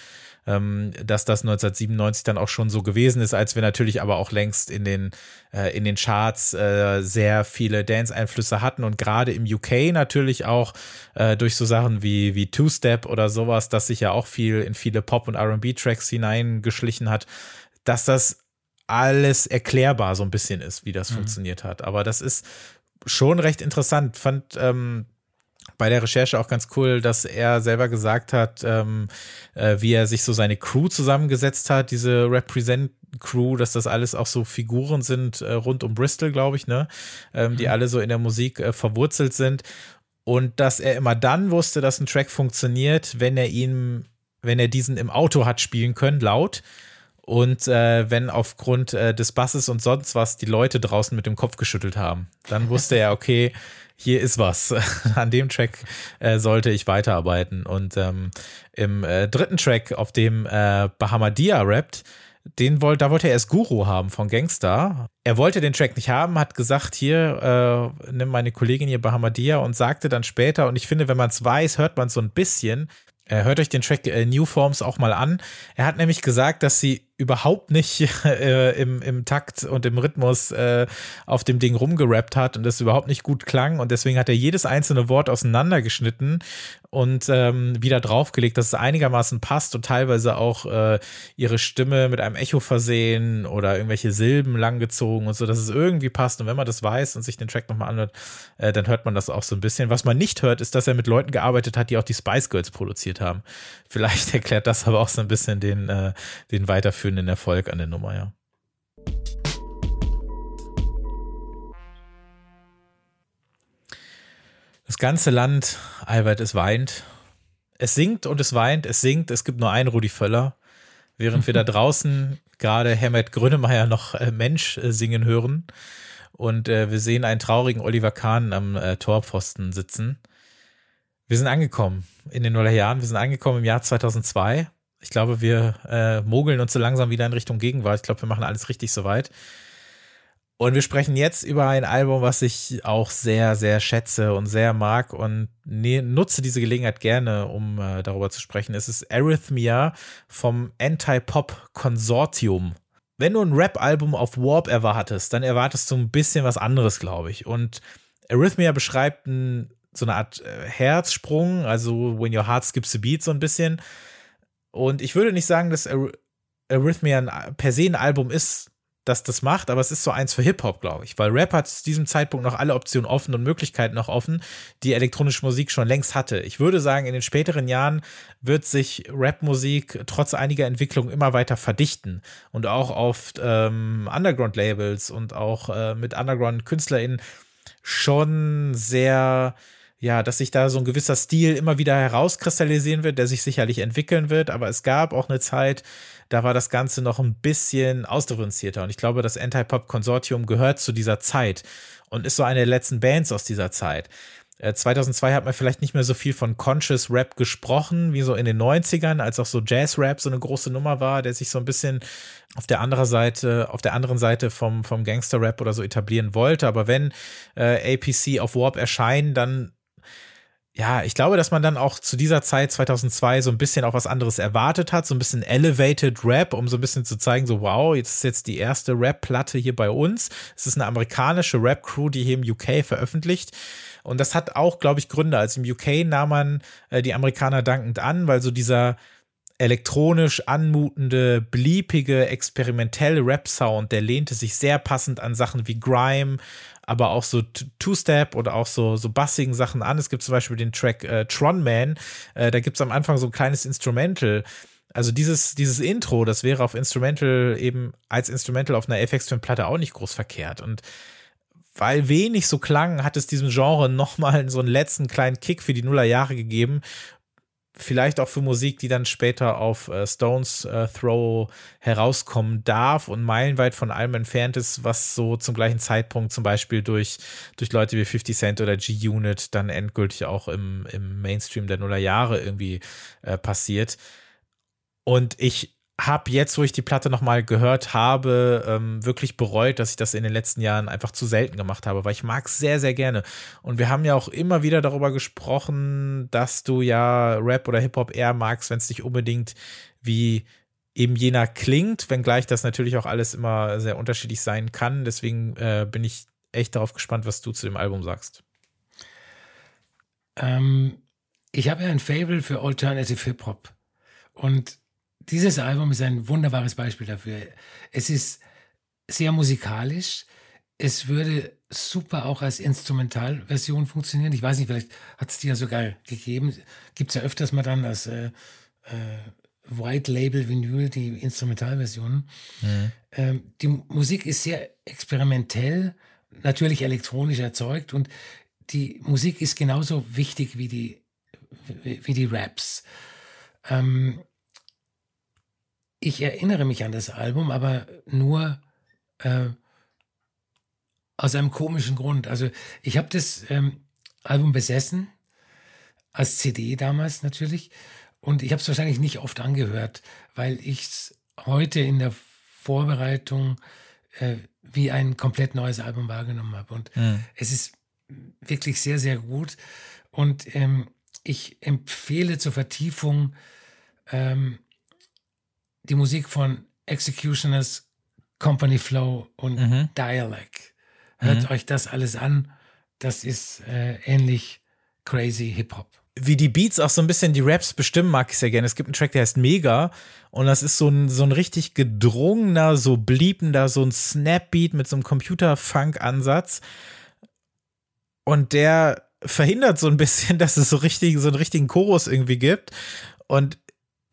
dass das 1997 dann auch schon so gewesen ist, als wir natürlich aber auch längst in den, äh, in den Charts äh, sehr viele Dance-Einflüsse hatten und gerade im UK natürlich auch äh, durch so Sachen wie, wie Two-Step oder sowas, das sich ja auch viel in viele Pop- und RB-Tracks hineingeschlichen hat, dass das alles erklärbar so ein bisschen ist, wie das mhm. funktioniert hat. Aber das ist schon recht interessant. Fand ähm, bei der Recherche auch ganz cool, dass er selber gesagt hat, ähm, äh, wie er sich so seine Crew zusammengesetzt hat, diese Represent Crew, dass das alles auch so Figuren sind äh, rund um Bristol, glaube ich, ne, ähm, die mhm. alle so in der Musik äh, verwurzelt sind und dass er immer dann wusste, dass ein Track funktioniert, wenn er ihn wenn er diesen im Auto hat spielen können, laut. Und äh, wenn aufgrund äh, des Basses und sonst was die Leute draußen mit dem Kopf geschüttelt haben, dann wusste er, okay, hier ist was. An dem Track äh, sollte ich weiterarbeiten. Und ähm, im äh, dritten Track, auf dem äh, Bahamadia rappt, den wollte, da wollte er erst Guru haben von Gangster. Er wollte den Track nicht haben, hat gesagt, hier, äh, nimm meine Kollegin hier Bahamadia und sagte dann später, und ich finde, wenn man es weiß, hört man so ein bisschen, äh, hört euch den Track äh, New Forms auch mal an. Er hat nämlich gesagt, dass sie überhaupt nicht äh, im, im Takt und im Rhythmus äh, auf dem Ding rumgerappt hat und das überhaupt nicht gut klang. Und deswegen hat er jedes einzelne Wort auseinandergeschnitten und ähm, wieder draufgelegt, dass es einigermaßen passt und teilweise auch äh, ihre Stimme mit einem Echo versehen oder irgendwelche Silben langgezogen und so, dass es irgendwie passt. Und wenn man das weiß und sich den Track nochmal anhört, äh, dann hört man das auch so ein bisschen. Was man nicht hört, ist, dass er mit Leuten gearbeitet hat, die auch die Spice Girls produziert haben. Vielleicht erklärt das aber auch so ein bisschen den, äh, den weiterführenden Erfolg an der Nummer, ja. Das ganze Land, Albert, es weint. Es singt und es weint, es singt, es gibt nur einen Rudi Völler. Während wir da draußen gerade Herbert Grönemeyer noch äh, Mensch äh, singen hören. Und äh, wir sehen einen traurigen Oliver Kahn am äh, Torpfosten sitzen. Wir sind angekommen in den Nullerjahren. Wir sind angekommen im Jahr 2002. Ich glaube, wir äh, mogeln uns so langsam wieder in Richtung Gegenwart. Ich glaube, wir machen alles richtig soweit. Und wir sprechen jetzt über ein Album, was ich auch sehr, sehr schätze und sehr mag und ne nutze diese Gelegenheit gerne, um äh, darüber zu sprechen. Es ist Arrhythmia vom Anti-Pop Konsortium. Wenn du ein Rap-Album auf Warp erwartest, dann erwartest du ein bisschen was anderes, glaube ich. Und Arrhythmia beschreibt ein, so eine Art äh, Herzsprung, also When Your Heart Skips a Beat so ein bisschen. Und ich würde nicht sagen, dass Arrhythmia ein, per se ein Album ist, das das macht, aber es ist so eins für Hip-Hop, glaube ich, weil Rap hat zu diesem Zeitpunkt noch alle Optionen offen und Möglichkeiten noch offen, die elektronische Musik schon längst hatte. Ich würde sagen, in den späteren Jahren wird sich Rap-Musik trotz einiger Entwicklungen immer weiter verdichten und auch auf ähm, Underground-Labels und auch äh, mit Underground-KünstlerInnen schon sehr ja, dass sich da so ein gewisser Stil immer wieder herauskristallisieren wird, der sich sicherlich entwickeln wird. Aber es gab auch eine Zeit, da war das Ganze noch ein bisschen ausdifferenzierter. Und ich glaube, das Anti-Pop-Konsortium gehört zu dieser Zeit und ist so eine der letzten Bands aus dieser Zeit. 2002 äh, hat man vielleicht nicht mehr so viel von Conscious Rap gesprochen, wie so in den 90ern, als auch so Jazz Rap so eine große Nummer war, der sich so ein bisschen auf der anderen Seite, auf der anderen Seite vom, vom Gangster Rap oder so etablieren wollte. Aber wenn äh, APC auf Warp erscheinen, dann ja, ich glaube, dass man dann auch zu dieser Zeit 2002 so ein bisschen auch was anderes erwartet hat, so ein bisschen elevated Rap, um so ein bisschen zu zeigen, so wow, jetzt ist jetzt die erste Rap-Platte hier bei uns. Es ist eine amerikanische Rap-Crew, die hier im UK veröffentlicht. Und das hat auch, glaube ich, Gründe. Also im UK nahm man äh, die Amerikaner dankend an, weil so dieser elektronisch anmutende, bliepige, experimentelle Rap-Sound, der lehnte sich sehr passend an Sachen wie Grime, aber auch so Two-Step oder auch so, so bassigen Sachen an. Es gibt zum Beispiel den Track äh, Tron Man, äh, da gibt es am Anfang so ein kleines Instrumental. Also dieses, dieses Intro, das wäre auf Instrumental eben als Instrumental auf einer FX Twin Platte auch nicht groß verkehrt. Und weil wenig so klang, hat es diesem Genre nochmal so einen letzten kleinen Kick für die Nullerjahre gegeben, vielleicht auch für Musik, die dann später auf äh, Stones äh, Throw herauskommen darf und meilenweit von allem entfernt ist, was so zum gleichen Zeitpunkt zum Beispiel durch, durch Leute wie 50 Cent oder G-Unit dann endgültig auch im, im Mainstream der Nullerjahre irgendwie äh, passiert. Und ich habe jetzt, wo ich die Platte nochmal gehört habe, ähm, wirklich bereut, dass ich das in den letzten Jahren einfach zu selten gemacht habe, weil ich mag es sehr, sehr gerne. Und wir haben ja auch immer wieder darüber gesprochen, dass du ja Rap oder Hip-Hop eher magst, wenn es nicht unbedingt wie eben jener klingt, wenngleich das natürlich auch alles immer sehr unterschiedlich sein kann. Deswegen äh, bin ich echt darauf gespannt, was du zu dem Album sagst. Ähm, ich habe ja ein Fable für Alternative Hip-Hop. Und dieses Album ist ein wunderbares Beispiel dafür. Es ist sehr musikalisch. Es würde super auch als Instrumentalversion funktionieren. Ich weiß nicht, vielleicht hat es die ja sogar gegeben. Gibt es ja öfters mal dann als äh, äh, White Label Vinyl die Instrumentalversionen. Mhm. Ähm, die Musik ist sehr experimentell, natürlich elektronisch erzeugt und die Musik ist genauso wichtig wie die, wie die Raps. Ähm, ich erinnere mich an das Album, aber nur äh, aus einem komischen Grund. Also ich habe das ähm, Album besessen, als CD damals natürlich, und ich habe es wahrscheinlich nicht oft angehört, weil ich es heute in der Vorbereitung äh, wie ein komplett neues Album wahrgenommen habe. Und mhm. es ist wirklich sehr, sehr gut. Und ähm, ich empfehle zur Vertiefung ähm, die Musik von Executioners, Company Flow und mhm. Dialect. Hört mhm. euch das alles an. Das ist äh, ähnlich crazy Hip-Hop. Wie die Beats auch so ein bisschen die Raps bestimmen, mag ich sehr gerne. Es gibt einen Track, der heißt Mega und das ist so ein, so ein richtig gedrungener, so bliebender, so ein Snap-Beat mit so einem Computer-Funk-Ansatz. Und der verhindert so ein bisschen, dass es so richtig, so einen richtigen Chorus irgendwie gibt. Und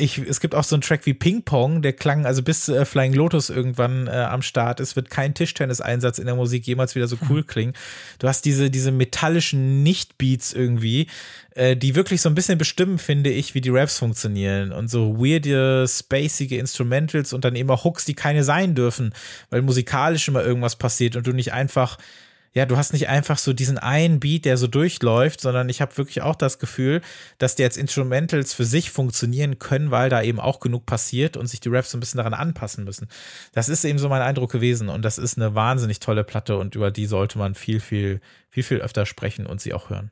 ich, es gibt auch so einen Track wie Ping Pong, der klang, also bis äh, Flying Lotus irgendwann äh, am Start ist, wird kein Tischtennis-Einsatz in der Musik jemals wieder so hm. cool klingen. Du hast diese, diese metallischen Nicht-Beats irgendwie, äh, die wirklich so ein bisschen bestimmen, finde ich, wie die Raps funktionieren. Und so weirde, spacige Instrumentals und dann eben auch Hooks, die keine sein dürfen, weil musikalisch immer irgendwas passiert und du nicht einfach ja, du hast nicht einfach so diesen einen Beat, der so durchläuft, sondern ich habe wirklich auch das Gefühl, dass die als Instrumentals für sich funktionieren können, weil da eben auch genug passiert und sich die Raps so ein bisschen daran anpassen müssen. Das ist eben so mein Eindruck gewesen und das ist eine wahnsinnig tolle Platte und über die sollte man viel, viel, viel, viel öfter sprechen und sie auch hören.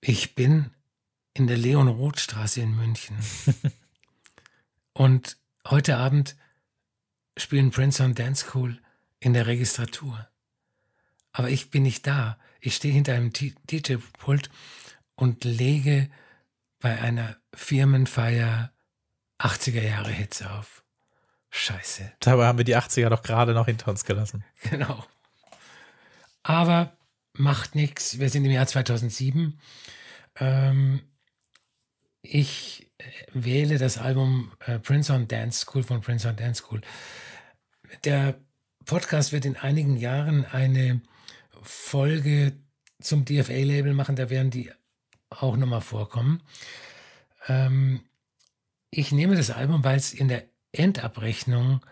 Ich bin in der Leon-Roth-Straße in München. Und heute Abend spielen Prince on Dance School in der Registratur. Aber ich bin nicht da. Ich stehe hinter einem DJ-Pult und lege bei einer Firmenfeier 80er Jahre Hits auf. Scheiße. Dabei haben wir die 80er doch gerade noch hinter uns gelassen. Genau. Aber macht nichts. Wir sind im Jahr 2007. Ähm, ich wähle das Album äh, Prince on Dance School von Prince on Dance School. Der Podcast wird in einigen Jahren eine Folge zum DFA-Label machen, da werden die auch nochmal vorkommen. Ähm, ich nehme das Album, weil es in der Endabrechnung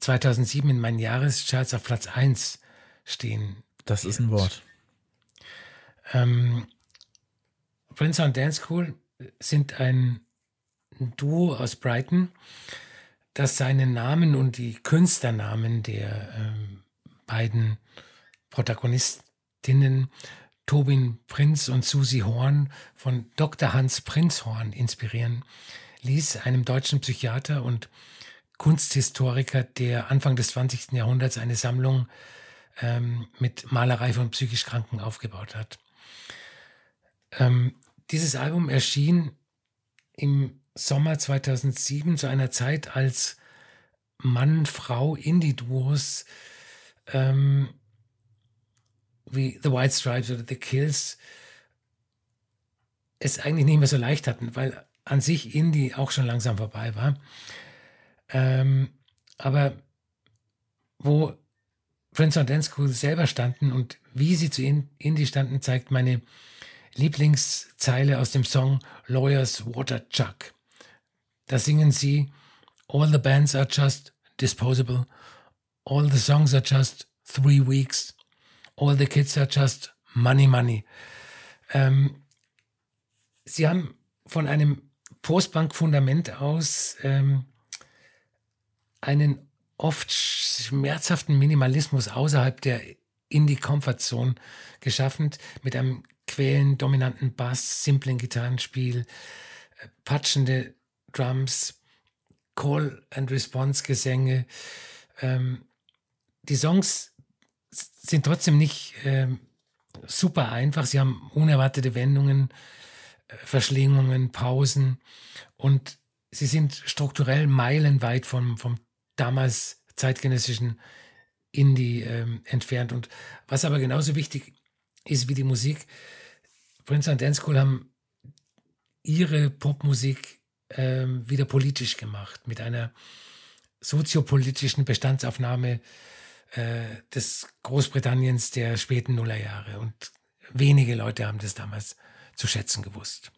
2007 in meinen Jahrescharts auf Platz 1 stehen. Das ist ein Wort. Ähm, Prince on Dance School sind ein Duo aus Brighton, das seinen Namen und die Künstlernamen der ähm, beiden Protagonistinnen Tobin Prinz und Susi Horn von Dr. Hans Prinzhorn inspirieren ließ, einem deutschen Psychiater und Kunsthistoriker, der Anfang des 20. Jahrhunderts eine Sammlung ähm, mit Malerei von psychisch Kranken aufgebaut hat. Ähm, dieses Album erschien im Sommer 2007 zu einer Zeit, als Mann-Frau-Indie-Duos ähm, wie The White Stripes oder The Kills es eigentlich nicht mehr so leicht hatten, weil an sich Indie auch schon langsam vorbei war. Ähm, aber wo Prince on Dance School selber standen und wie sie zu Indie standen, zeigt meine Lieblingszeile aus dem Song Lawyers Water Jug. Da singen sie All the bands are just disposable. All the songs are just three weeks. All the kids are just money, money. Ähm, sie haben von einem Postbank-Fundament aus ähm, einen oft schmerzhaften Minimalismus außerhalb der Indie-Comfort-Zone geschaffen, mit einem quälen, dominanten Bass, simplen Gitarrenspiel, äh, patschende Drums, Call-and-Response-Gesänge. Ähm, die Songs sind trotzdem nicht ähm, super einfach. Sie haben unerwartete Wendungen, äh, Verschlingungen, Pausen und sie sind strukturell meilenweit vom, vom damals zeitgenössischen Indie ähm, entfernt. Und was aber genauso wichtig ist wie die Musik, Prince and Dance School haben ihre Popmusik ähm, wieder politisch gemacht, mit einer soziopolitischen Bestandsaufnahme äh, des Großbritanniens der späten Nullerjahre. Und wenige Leute haben das damals zu schätzen gewusst.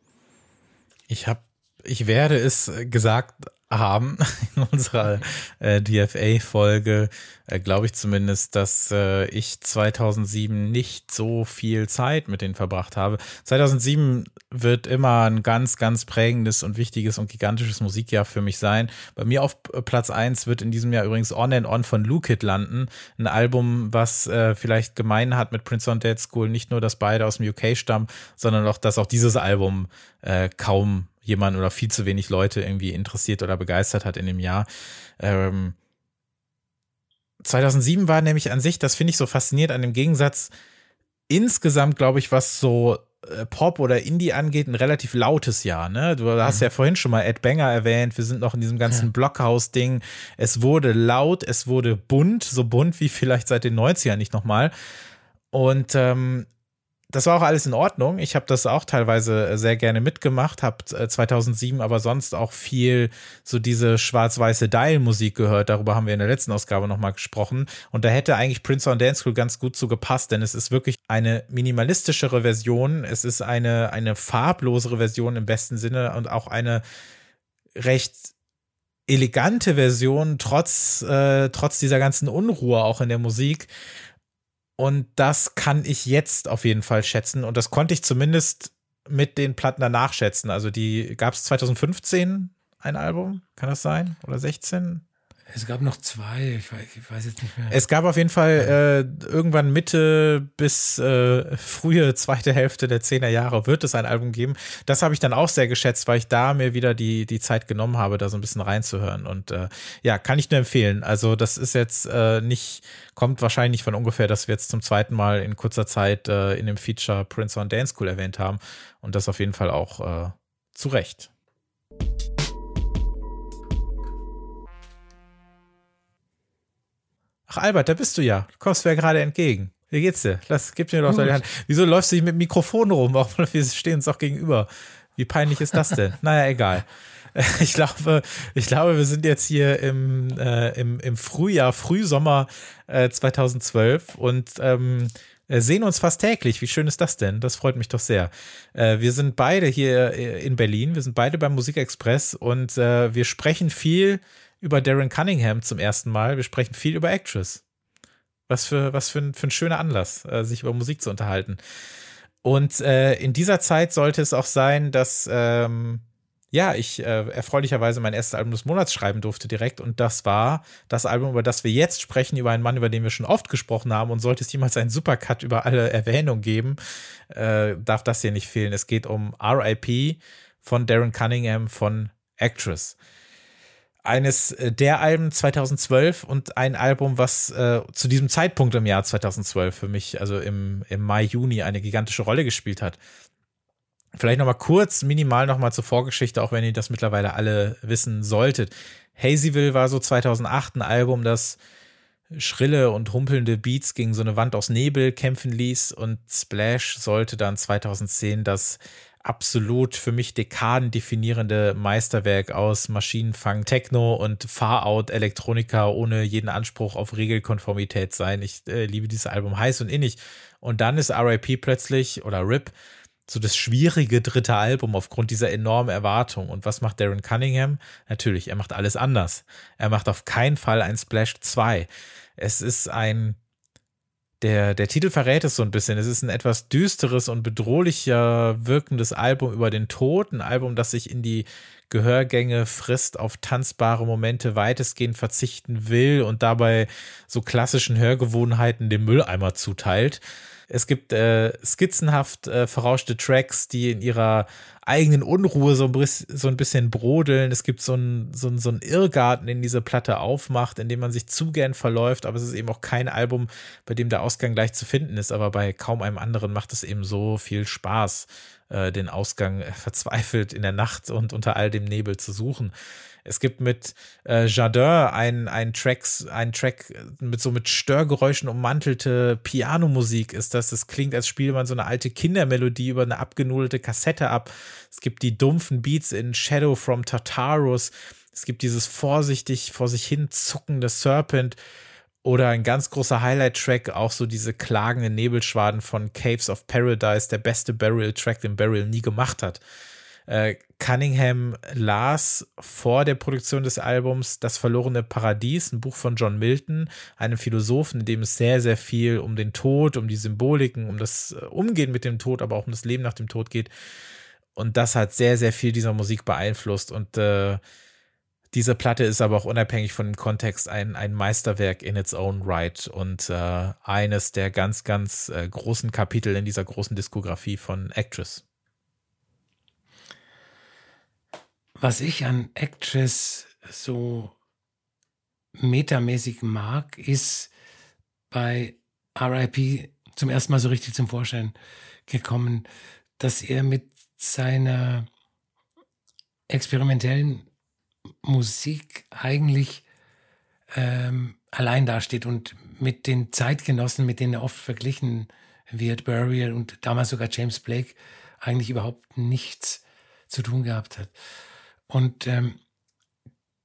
Ich habe, ich werde es gesagt haben in unserer äh, DFA-Folge, äh, glaube ich zumindest, dass äh, ich 2007 nicht so viel Zeit mit denen verbracht habe. 2007 wird immer ein ganz, ganz prägendes und wichtiges und gigantisches Musikjahr für mich sein. Bei mir auf Platz eins wird in diesem Jahr übrigens On and On von Lukid landen. Ein Album, was äh, vielleicht gemein hat mit Prince on Dead School. Nicht nur, dass beide aus dem UK stammen, sondern auch, dass auch dieses Album äh, kaum jemand oder viel zu wenig Leute irgendwie interessiert oder begeistert hat in dem Jahr. Ähm, 2007 war nämlich an sich, das finde ich so faszinierend an dem Gegensatz, insgesamt, glaube ich, was so äh, Pop oder Indie angeht, ein relativ lautes Jahr. Ne? Du hast mhm. ja vorhin schon mal Ed Banger erwähnt. Wir sind noch in diesem ganzen ja. Blockhaus-Ding. Es wurde laut, es wurde bunt, so bunt wie vielleicht seit den 90ern nicht nochmal. Und ähm, das war auch alles in Ordnung. Ich habe das auch teilweise äh, sehr gerne mitgemacht, habe 2007 aber sonst auch viel so diese schwarz-weiße Dial-Musik gehört. Darüber haben wir in der letzten Ausgabe nochmal gesprochen. Und da hätte eigentlich Prince on Dance School ganz gut zu gepasst, denn es ist wirklich eine minimalistischere Version. Es ist eine, eine farblosere Version im besten Sinne und auch eine recht elegante Version, trotz, äh, trotz dieser ganzen Unruhe auch in der Musik. Und das kann ich jetzt auf jeden Fall schätzen. Und das konnte ich zumindest mit den Platten danach schätzen. Also die gab es 2015 ein Album, kann das sein? Oder 16? Es gab noch zwei, ich weiß, ich weiß, jetzt nicht mehr. Es gab auf jeden Fall äh, irgendwann Mitte bis äh, frühe zweite Hälfte der 10er Jahre wird es ein Album geben. Das habe ich dann auch sehr geschätzt, weil ich da mir wieder die, die Zeit genommen habe, da so ein bisschen reinzuhören. Und äh, ja, kann ich nur empfehlen. Also das ist jetzt äh, nicht, kommt wahrscheinlich von ungefähr, dass wir jetzt zum zweiten Mal in kurzer Zeit äh, in dem Feature Prince on Dance School erwähnt haben. Und das auf jeden Fall auch äh, zu Recht. Ach, Albert, da bist du ja. Du kommst mir ja gerade entgegen. Wie geht's dir? Lass, gib mir doch deine Hand. Wieso läufst du mit dem Mikrofon rum? Wir stehen uns auch gegenüber. Wie peinlich ist das denn? naja, egal. Ich glaube, ich glaube, wir sind jetzt hier im, äh, im, im Frühjahr, Frühsommer äh, 2012 und ähm, äh, sehen uns fast täglich. Wie schön ist das denn? Das freut mich doch sehr. Äh, wir sind beide hier äh, in Berlin. Wir sind beide beim Musikexpress und äh, wir sprechen viel über Darren Cunningham zum ersten Mal. Wir sprechen viel über Actress. Was für, was für, ein, für ein schöner Anlass, äh, sich über Musik zu unterhalten. Und äh, in dieser Zeit sollte es auch sein, dass ähm, ja, ich äh, erfreulicherweise mein erstes Album des Monats schreiben durfte direkt. Und das war das Album, über das wir jetzt sprechen, über einen Mann, über den wir schon oft gesprochen haben. Und sollte es jemals einen Supercut über alle Erwähnungen geben, äh, darf das hier nicht fehlen. Es geht um RIP von Darren Cunningham von Actress eines äh, der Alben 2012 und ein Album, was äh, zu diesem Zeitpunkt im Jahr 2012 für mich, also im, im Mai, Juni, eine gigantische Rolle gespielt hat. Vielleicht nochmal kurz, minimal nochmal zur Vorgeschichte, auch wenn ihr das mittlerweile alle wissen solltet. Hazyville war so 2008 ein Album, das schrille und humpelnde Beats gegen so eine Wand aus Nebel kämpfen ließ und Splash sollte dann 2010 das absolut für mich dekadendefinierende Meisterwerk aus Maschinenfang, Techno und Far-Out Elektronika ohne jeden Anspruch auf Regelkonformität sein. Ich äh, liebe dieses Album heiß und innig. Und dann ist RIP plötzlich oder RIP so das schwierige dritte Album aufgrund dieser enormen Erwartung. Und was macht Darren Cunningham? Natürlich, er macht alles anders. Er macht auf keinen Fall ein Splash 2. Es ist ein der, der Titel verrät es so ein bisschen. Es ist ein etwas düsteres und bedrohlicher wirkendes Album über den Tod. Ein Album, das sich in die Gehörgänge frisst, auf tanzbare Momente weitestgehend verzichten will und dabei so klassischen Hörgewohnheiten dem Mülleimer zuteilt. Es gibt äh, skizzenhaft äh, verrauschte Tracks, die in ihrer eigenen Unruhe so ein, so ein bisschen brodeln. Es gibt so einen so so ein Irrgarten, den diese Platte aufmacht, in dem man sich zu gern verläuft, aber es ist eben auch kein Album, bei dem der Ausgang gleich zu finden ist, aber bei kaum einem anderen macht es eben so viel Spaß, äh, den Ausgang verzweifelt in der Nacht und unter all dem Nebel zu suchen. Es gibt mit äh, Jardin ein, ein, Tracks, ein Track mit so mit Störgeräuschen ummantelte Pianomusik ist das. Es klingt, als spiele man so eine alte Kindermelodie über eine abgenudelte Kassette ab. Es gibt die dumpfen Beats in Shadow from Tartarus. Es gibt dieses vorsichtig vor sich hin zuckende Serpent. Oder ein ganz großer Highlight-Track, auch so diese klagenden Nebelschwaden von Caves of Paradise, der beste Burial-Track, den Burial nie gemacht hat. Äh, Cunningham las vor der Produktion des Albums Das verlorene Paradies, ein Buch von John Milton, einem Philosophen, in dem es sehr, sehr viel um den Tod, um die Symboliken, um das äh, Umgehen mit dem Tod, aber auch um das Leben nach dem Tod geht. Und das hat sehr, sehr viel dieser Musik beeinflusst. Und äh, diese Platte ist aber auch unabhängig von dem Kontext ein, ein Meisterwerk in its own right und äh, eines der ganz, ganz äh, großen Kapitel in dieser großen Diskografie von Actress. Was ich an Actress so metamäßig mag, ist bei RIP zum ersten Mal so richtig zum Vorschein gekommen, dass er mit seiner experimentellen Musik eigentlich ähm, allein dasteht und mit den Zeitgenossen, mit denen er oft verglichen wird, Burial und damals sogar James Blake, eigentlich überhaupt nichts zu tun gehabt hat. Und ähm,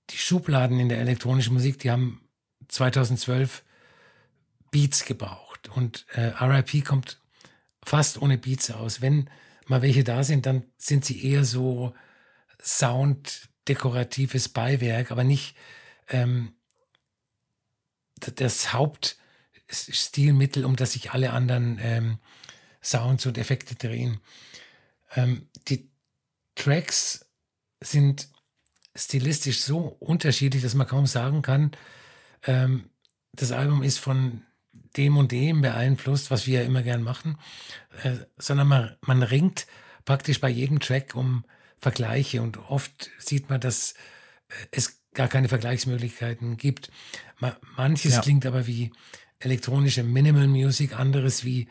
die Schubladen in der elektronischen Musik, die haben 2012 Beats gebraucht. Und äh, RIP kommt fast ohne Beats aus. Wenn mal welche da sind, dann sind sie eher so sounddekoratives Beiwerk, aber nicht ähm, das Hauptstilmittel, um das sich alle anderen ähm, Sounds und Effekte drehen. Ähm, die Tracks sind stilistisch so unterschiedlich, dass man kaum sagen kann, ähm, das Album ist von dem und dem beeinflusst, was wir ja immer gern machen, äh, sondern man, man ringt praktisch bei jedem Track um Vergleiche und oft sieht man, dass äh, es gar keine Vergleichsmöglichkeiten gibt. Ma manches ja. klingt aber wie elektronische Minimal Music, anderes wie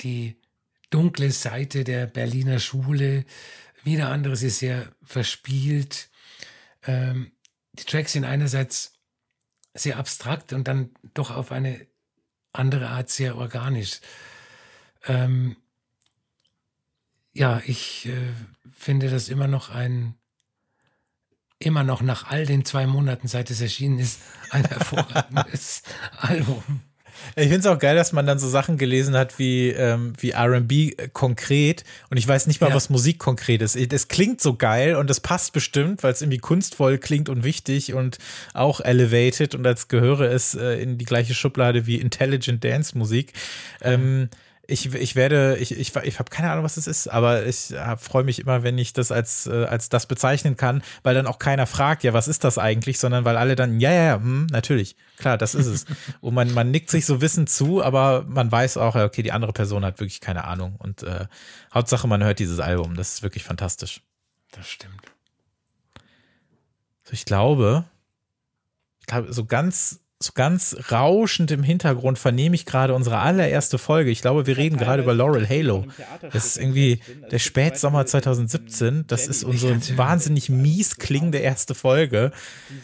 die dunkle Seite der Berliner Schule, wieder anderes ist sehr verspielt. Ähm, die Tracks sind einerseits sehr abstrakt und dann doch auf eine andere Art sehr organisch. Ähm, ja, ich äh, finde das immer noch ein, immer noch nach all den zwei Monaten, seit es erschienen ist, ein hervorragendes Album. Ich finde es auch geil, dass man dann so Sachen gelesen hat wie, ähm, wie RB konkret. Und ich weiß nicht mal, ja. was Musik konkret ist. Es klingt so geil und es passt bestimmt, weil es irgendwie kunstvoll klingt und wichtig und auch elevated. Und als gehöre es äh, in die gleiche Schublade wie Intelligent Dance Musik. Ähm, ich, ich werde, ich, ich, ich habe keine Ahnung, was das ist, aber ich freue mich immer, wenn ich das als, äh, als das bezeichnen kann, weil dann auch keiner fragt, ja, was ist das eigentlich, sondern weil alle dann, ja, ja, ja, hm, natürlich, klar, das ist es. Und man, man nickt sich so wissend zu, aber man weiß auch, okay, die andere Person hat wirklich keine Ahnung. Und äh, Hauptsache, man hört dieses Album, das ist wirklich fantastisch. Das stimmt. So, ich glaube, ich glaube, so ganz so ganz rauschend im Hintergrund vernehme ich gerade unsere allererste Folge. Ich glaube, wir reden gerade über Laurel Halo. Das ist irgendwie der Spätsommer 2017. Das ist unsere wahnsinnig mies klingende erste Folge.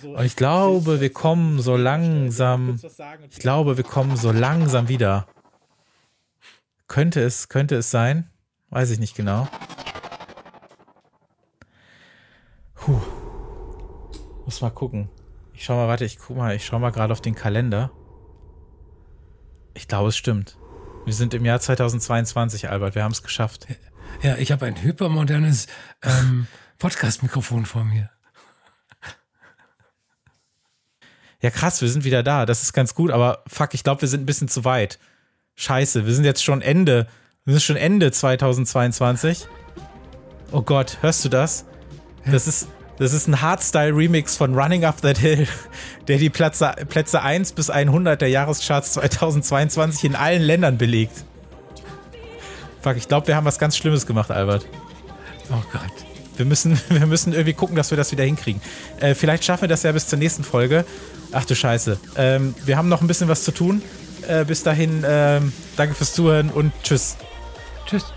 Und ich glaube, wir kommen so langsam, ich glaube, wir kommen so langsam wieder. Könnte es, könnte es sein? Weiß ich nicht genau. Puh. Muss mal gucken. Ich schau mal, warte, ich guck mal, ich schau mal gerade auf den Kalender. Ich glaube, es stimmt. Wir sind im Jahr 2022, Albert. Wir haben es geschafft. Ja, ich habe ein hypermodernes ähm, Podcast-Mikrofon vor mir. Ja, krass, wir sind wieder da. Das ist ganz gut, aber fuck, ich glaube, wir sind ein bisschen zu weit. Scheiße, wir sind jetzt schon Ende. Wir sind schon Ende 2022. Oh Gott, hörst du das? Das ist, das ist ein Hardstyle-Remix von Running Up That Hill, der die Plätze, Plätze 1 bis 100 der Jahrescharts 2022 in allen Ländern belegt. Fuck, ich glaube, wir haben was ganz Schlimmes gemacht, Albert. Oh Gott. Wir müssen, wir müssen irgendwie gucken, dass wir das wieder hinkriegen. Äh, vielleicht schaffen wir das ja bis zur nächsten Folge. Ach du Scheiße. Ähm, wir haben noch ein bisschen was zu tun. Äh, bis dahin, ähm, danke fürs Zuhören und tschüss. Tschüss.